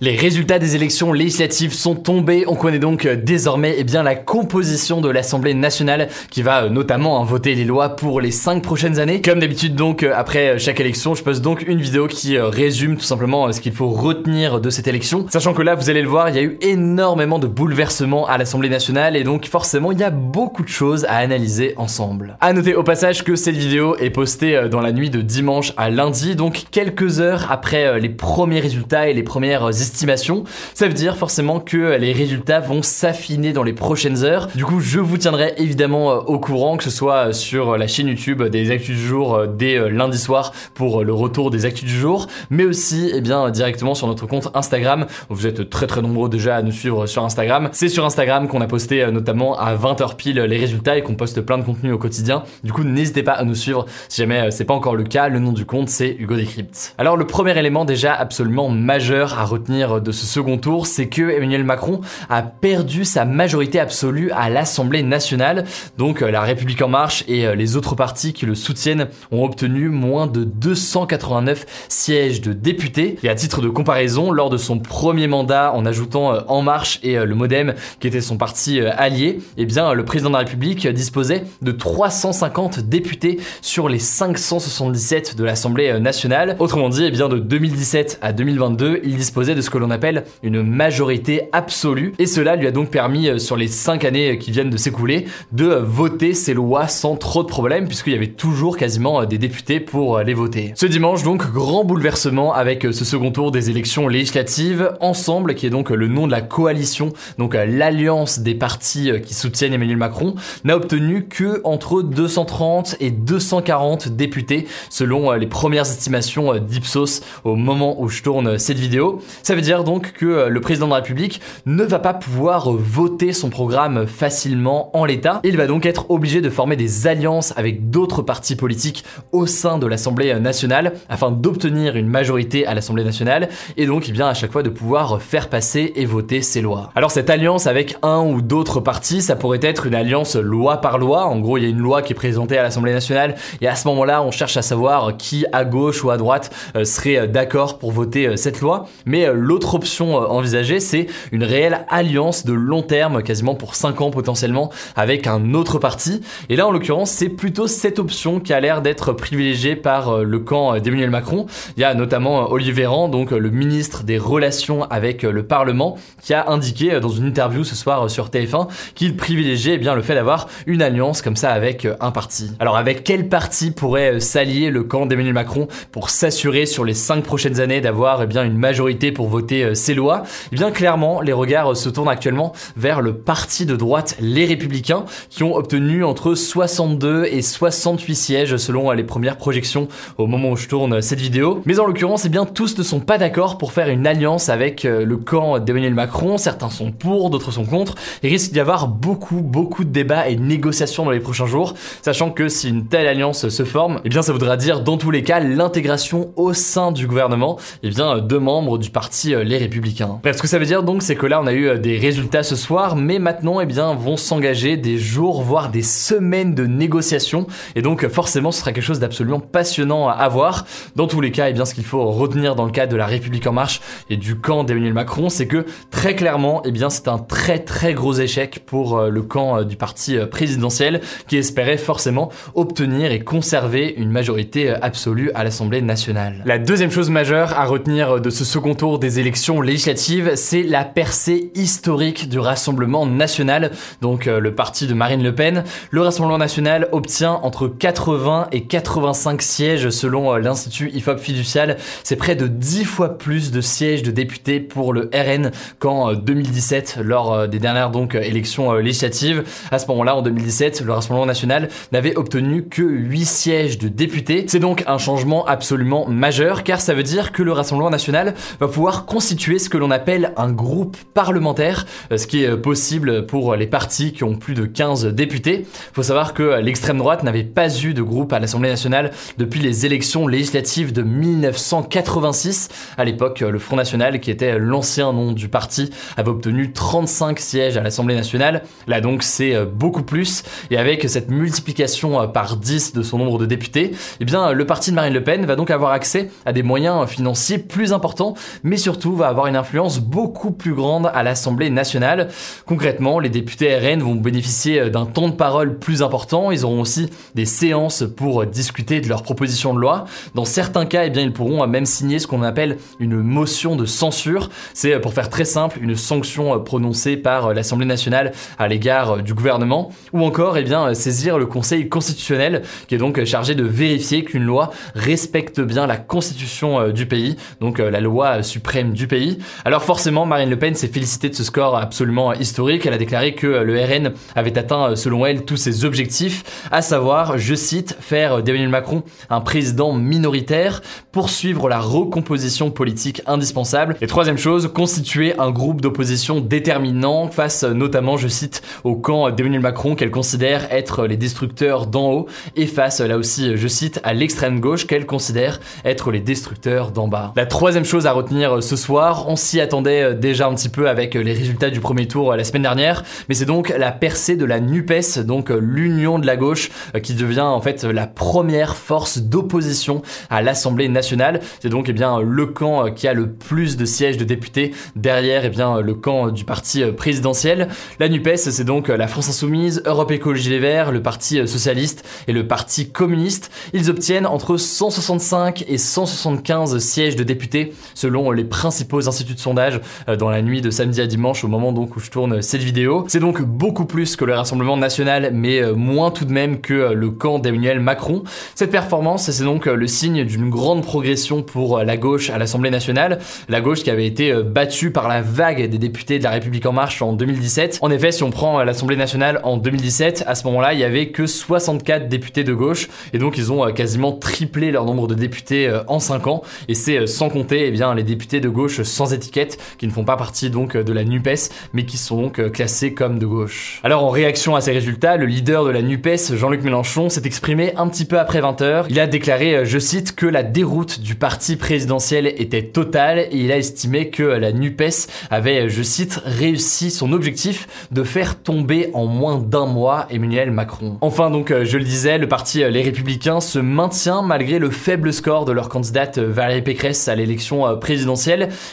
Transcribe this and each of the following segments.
Les résultats des élections législatives sont tombés. On connaît donc euh, désormais eh bien, la composition de l'Assemblée nationale qui va euh, notamment voter les lois pour les cinq prochaines années. Comme d'habitude donc euh, après chaque élection, je poste donc une vidéo qui résume tout simplement ce qu'il faut retenir de cette élection. Sachant que là, vous allez le voir, il y a eu énormément de bouleversements à l'Assemblée nationale et donc forcément il y a beaucoup de choses à analyser ensemble. À noter au passage que cette vidéo est postée dans la nuit de dimanche à lundi, donc quelques heures après les premiers résultats et les premières Ça veut dire forcément que les résultats vont s'affiner dans les prochaines heures. Du coup, je vous tiendrai évidemment euh, au courant, que ce soit sur la chaîne YouTube des Actus du jour euh, dès euh, lundi soir pour le retour des Actus du jour, mais aussi eh bien directement sur notre compte Instagram. Vous êtes très très nombreux déjà à nous suivre sur Instagram. C'est sur Instagram qu'on a posté notamment à 20h pile les résultats et qu'on poste plein de contenu au quotidien. Du coup, n'hésitez pas à nous suivre si jamais c'est pas encore le cas. Le nom du compte c'est Hugo Decrypt. Alors le premier élément déjà absolument majeur à retenir de ce second tour, c'est que Emmanuel Macron a perdu sa majorité absolue à l'Assemblée nationale. Donc euh, la République en marche et euh, les autres partis qui le soutiennent ont obtenu moins de 289 sièges de députés. Et à titre de comparaison, lors de son premier mandat, en ajoutant euh, En Marche et le MoDem, qui était son parti allié, eh bien le président de la République disposait de 350 députés sur les 577 de l'Assemblée nationale. Autrement dit, eh bien de 2017 à 2022, il disposait de ce que l'on appelle une majorité absolue. Et cela lui a donc permis, euh, sur les 5 années qui viennent de s'écouler, de voter ces lois sans trop de problèmes, puisqu'il y avait toujours quasiment euh, des députés pour euh, les voter. Ce dimanche, donc, grand bouleversement avec ce second tour des élections législatives. Ensemble, qui est donc le nom de la coalition, donc l'alliance des partis qui soutiennent Emmanuel Macron, n'a obtenu que entre 230 et 240 députés, selon les premières estimations d'Ipsos au moment où je tourne cette vidéo. Veut dire donc que euh, le président de la République ne va pas pouvoir voter son programme facilement en l'état. Il va donc être obligé de former des alliances avec d'autres partis politiques au sein de l'Assemblée nationale afin d'obtenir une majorité à l'Assemblée nationale et donc eh bien à chaque fois de pouvoir faire passer et voter ses lois. Alors cette alliance avec un ou d'autres partis, ça pourrait être une alliance loi par loi. En gros, il y a une loi qui est présentée à l'Assemblée nationale et à ce moment-là, on cherche à savoir qui à gauche ou à droite euh, serait d'accord pour voter euh, cette loi. Mais l'autre option euh, envisagée, c'est une réelle alliance de long terme, quasiment pour 5 ans potentiellement, avec un autre parti. Et là, en l'occurrence, c'est plutôt cette option qui a l'air d'être privilégiée par euh, le camp euh, d'Emmanuel Macron. Il y a notamment Olivier Véran, donc le ministre des Relations avec le Parlement, qui a indiqué dans une interview ce soir sur TF1 qu'il privilégiait eh bien le fait d'avoir une alliance comme ça avec un parti. Alors avec quel parti pourrait s'allier le camp d'Emmanuel Macron pour s'assurer sur les 5 prochaines années d'avoir eh bien une majorité pour voter euh, ces lois, eh bien clairement les regards se tournent actuellement vers le parti de droite Les Républicains qui ont obtenu entre 62 et 68 sièges selon les premières projections au moment où je tourne cette vidéo. Mais en l'occurrence, eh bien tous ne sont pas d'accord pour faire une alliance avec euh, le camp d'Emmanuel Macron. Certains sont pour, d'autres sont contre. Il risque d'y avoir beaucoup, beaucoup de débats et de négociations dans les prochains jours, sachant que si une telle alliance se forme, eh bien ça voudra dire dans tous les cas l'intégration au sein du gouvernement, eh bien de membres du parti euh, les Républicains. Bref, ce que ça veut dire donc, c'est que là, on a eu euh, des résultats ce soir, mais maintenant, eh bien, vont s'engager des jours, voire des semaines de négociations, et donc forcément, ce sera quelque chose d'absolument passionnant à voir. Dans tous les cas, eh bien, ce qu'il faut retenir dans le cas de la République en marche et du camp d'Emmanuel Macron, c'est que très clairement, eh bien, c'est un très très gros échec pour euh, le camp du parti présidentiel qui espérait forcément obtenir et conserver une majorité absolue à l'Assemblée nationale. La deuxième chose majeure à retenir de ce second tour des élections législatives, c'est la percée historique du Rassemblement national, donc euh, le parti de Marine Le Pen. Le Rassemblement national obtient entre 80 et 85 sièges selon euh, l'Institut IFOP fiducial, c'est près de 10 fois plus de sièges de députés pour le RN qu'en 2017 lors des dernières donc élections législatives. À ce moment-là, en 2017, le Rassemblement national n'avait obtenu que 8 sièges de députés. C'est donc un changement absolument majeur car ça veut dire que le Rassemblement national va pouvoir constituer ce que l'on appelle un groupe parlementaire, ce qui est possible pour les partis qui ont plus de 15 députés. Il faut savoir que l'extrême droite n'avait pas eu de groupe à l'Assemblée nationale depuis les élections législatives de 1986. À l'époque, le Front national, qui était l'ancien nom du parti, avait obtenu 35 sièges à l'Assemblée nationale. Là donc, c'est beaucoup plus. Et avec cette multiplication par 10 de son nombre de députés, eh bien, le parti de Marine Le Pen va donc avoir accès à des moyens financiers plus importants, mais surtout va avoir une influence beaucoup plus grande à l'Assemblée nationale. Concrètement, les députés RN vont bénéficier d'un temps de parole plus important. Ils auront aussi des séances pour discuter de leurs propositions de loi. Dans certains cas, eh bien, ils pourront même signer ce qu'on appelle une motion de censure. C'est, pour faire très simple, une sanction prononcée par l'Assemblée nationale à l'égard du gouvernement. Ou encore, eh bien, saisir le Conseil constitutionnel, qui est donc chargé de vérifier qu'une loi respecte bien la constitution euh, du pays, donc euh, la loi du pays. Alors forcément, Marine Le Pen s'est félicitée de ce score absolument historique. Elle a déclaré que le RN avait atteint, selon elle, tous ses objectifs, à savoir, je cite, faire d'Emmanuel Macron un président minoritaire, poursuivre la recomposition politique indispensable. Et troisième chose, constituer un groupe d'opposition déterminant face notamment, je cite, au camp d'Emmanuel Macron qu'elle considère être les destructeurs d'en haut et face là aussi, je cite, à l'extrême gauche qu'elle considère être les destructeurs d'en bas. La troisième chose à retenir ce soir, on s'y attendait déjà un petit peu avec les résultats du premier tour la semaine dernière, mais c'est donc la percée de la NUPES, donc l'union de la gauche, qui devient en fait la première force d'opposition à l'Assemblée nationale. C'est donc eh bien le camp qui a le plus de sièges de députés derrière eh bien le camp du parti présidentiel. La NUPES, c'est donc la France Insoumise, Europe Écologie Les Verts, le Parti Socialiste et le Parti Communiste. Ils obtiennent entre 165 et 175 sièges de députés selon les principaux instituts de sondage euh, dans la nuit de samedi à dimanche au moment donc où je tourne cette vidéo. C'est donc beaucoup plus que le Rassemblement national mais euh, moins tout de même que euh, le camp d'Emmanuel Macron. Cette performance, c'est donc le signe d'une grande progression pour la gauche à l'Assemblée nationale, la gauche qui avait été battue par la vague des députés de la République en marche en 2017. En effet, si on prend l'Assemblée nationale en 2017, à ce moment-là, il y avait que 64 députés de gauche et donc ils ont quasiment triplé leur nombre de députés en 5 ans et c'est sans compter eh bien les députés de gauche sans étiquette qui ne font pas partie donc de la NUPES mais qui sont donc classés comme de gauche. Alors en réaction à ces résultats, le leader de la NUPES, Jean-Luc Mélenchon, s'est exprimé un petit peu après 20h. Il a déclaré, je cite, que la déroute du parti présidentiel était totale et il a estimé que la NUPES avait, je cite, réussi son objectif de faire tomber en moins d'un mois Emmanuel Macron. Enfin donc, je le disais, le parti Les Républicains se maintient malgré le faible score de leur candidate Valérie Pécresse à l'élection présidentielle.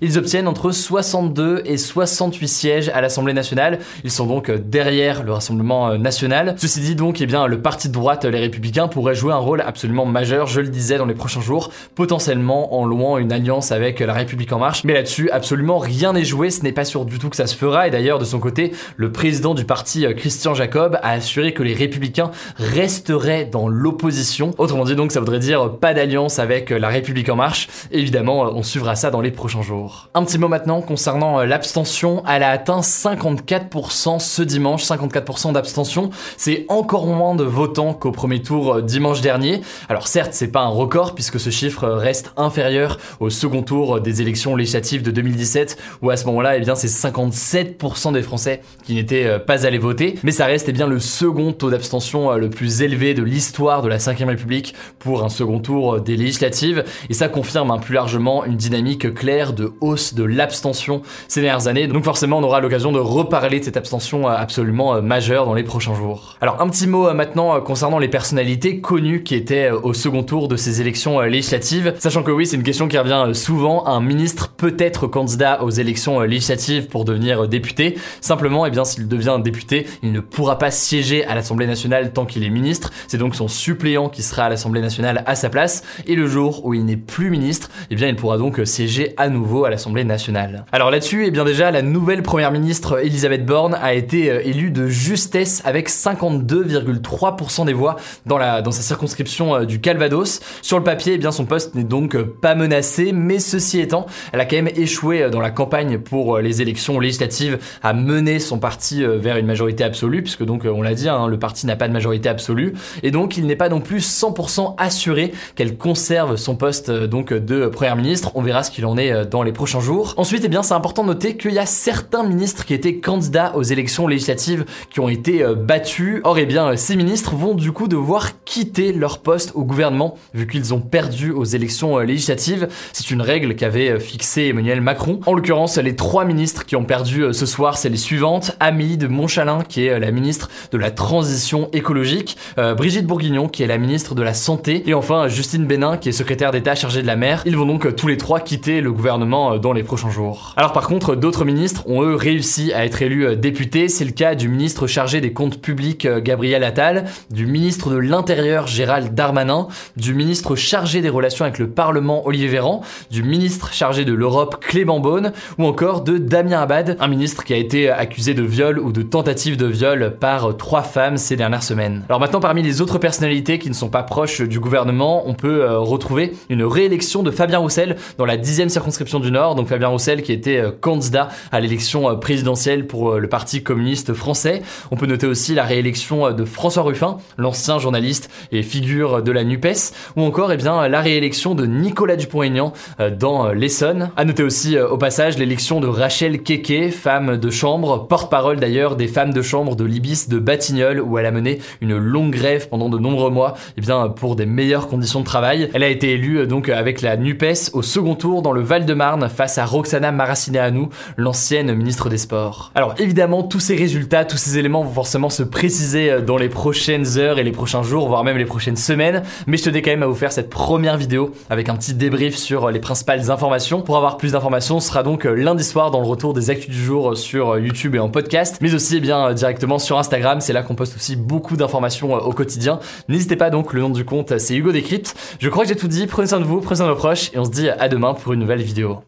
Ils obtiennent entre 62 et 68 sièges à l'Assemblée nationale. Ils sont donc derrière le Rassemblement national. Ceci dit donc, eh bien, le parti de droite, les Républicains, pourrait jouer un rôle absolument majeur, je le disais, dans les prochains jours, potentiellement en louant une alliance avec la République en marche. Mais là-dessus, absolument rien n'est joué, ce n'est pas sûr du tout que ça se fera. Et d'ailleurs, de son côté, le président du parti, Christian Jacob, a assuré que les Républicains resteraient dans l'opposition. Autrement dit, donc, ça voudrait dire pas d'alliance avec la République en marche. Évidemment, on suivra ça dans les prochains jours. Un petit mot maintenant concernant l'abstention. Elle a atteint 54% ce dimanche, 54% d'abstention. C'est encore moins de votants qu'au premier tour dimanche dernier. Alors certes, c'est pas un record puisque ce chiffre reste inférieur au second tour des élections législatives de 2017 où à ce moment-là, eh bien, c'est 57% des Français qui n'étaient pas allés voter. Mais ça reste eh bien le second taux d'abstention le plus élevé de l'histoire de la 5 République pour un second tour des législatives. Et ça confirme un plus largement une dynamique claire de hausse de l'abstention ces dernières années. Donc forcément, on aura l'occasion de reparler de cette abstention absolument majeure dans les prochains jours. Alors un petit mot maintenant concernant les personnalités connues qui étaient au second tour de ces élections législatives, sachant que oui, c'est une question qui revient souvent. Un ministre peut être candidat aux élections législatives pour devenir député. Simplement, eh bien, s'il devient député, il ne pourra pas siéger à l'Assemblée nationale tant qu'il est ministre. C'est donc son suppléant qui sera à l'Assemblée nationale à sa place. Et le jour où il n'est plus ministre, eh bien, il pourra donc siéger à nouveau à l'Assemblée nationale. Alors là-dessus, eh bien déjà, la nouvelle première ministre Elisabeth Borne a été élue de justesse avec 52,3% des voix dans, la, dans sa circonscription du Calvados. Sur le papier, eh bien son poste n'est donc pas menacé, mais ceci étant, elle a quand même échoué dans la campagne pour les élections législatives à mener son parti vers une majorité absolue, puisque donc on l'a dit, hein, le parti n'a pas de majorité absolue, et donc il n'est pas non plus 100% assuré qu'elle conserve son poste donc de première ministre. On verra ce qu'il en est dans les prochains jours. Ensuite, eh bien c'est important de noter qu'il y a certains ministres qui étaient candidats aux élections législatives qui ont été battus. Or, eh bien ces ministres vont du coup devoir quitter leur poste au gouvernement vu qu'ils ont perdu aux élections euh, législatives. C'est une règle qu'avait euh, fixée Emmanuel Macron. En l'occurrence, les trois ministres qui ont perdu euh, ce soir, c'est les suivantes. Amélie de Montchalin, qui est la ministre de la Transition écologique, Brigitte Bourguignon, qui est la ministre de la Santé, et enfin Justine Bénin, qui est secrétaire d'État chargée de la mer. Ils vont donc tous les trois quitter le gouvernement dans les prochains jours. Alors par contre, d'autres ministres ont eux réussi à être élus députés. C'est le cas du ministre chargé des comptes publics Gabriel Attal, du ministre de l'Intérieur Gérald Darmanin, du ministre chargé des relations avec le Parlement Olivier Véran, du ministre chargé de l'Europe Clément Beaune, ou encore de Damien Abad, un ministre qui a été accusé de viol ou de tentative de viol par trois femmes ces dernières semaines. Alors maintenant, parmi les autres personnalités qui ne sont pas proches du gouvernement, on peut euh, retrouver une réélection de Fabien Roussel dans la dixième circonscription du Nord. Donc Fabien Roussel qui était euh, candidat à l'élection euh, présidentielle pour le Parti communiste français. On peut noter aussi la réélection de François Ruffin, l'ancien journaliste et figure de la NUPES, ou encore eh bien, la réélection de Nicolas Dupont-Aignan euh, dans euh, l'Essonne. À noter aussi euh, au passage l'élection de Rachel Keke, femme de chambre, porte-parole d'ailleurs des femmes de chambre de l'Ibis de Batignolles, où elle a mené une longue grève pendant de nombreux mois eh bien, pour des meilleures conditions de travail. Elle a été élue donc avec la NUPES au second tour dans le Val-de-Marne face à Roxana Maracineanu, l'ancienne ministre des Sports. Alors évidemment, tous ces résultats, tous ces éléments vont forcément se préciser dans les prochaines heures et les prochains jours, voire même les prochaines semaines, mais je tenais quand même à vous faire cette première vidéo avec un petit débrief sur les principales informations. Pour avoir plus d'informations, ce sera donc euh, lundi soir dans le retour des actus du jour sur euh, YouTube et en podcast, mais aussi eh bien euh, directement sur Instagram, c'est là qu'on poste aussi beaucoup d'informations au quotidien. N'hésitez pas donc, le nom du compte c'est Hugo Décrypte. Je crois que j'ai tout dit, prenez soin de vous, prenez soin de vos proches et on se dit à demain pour une nouvelle vidéo.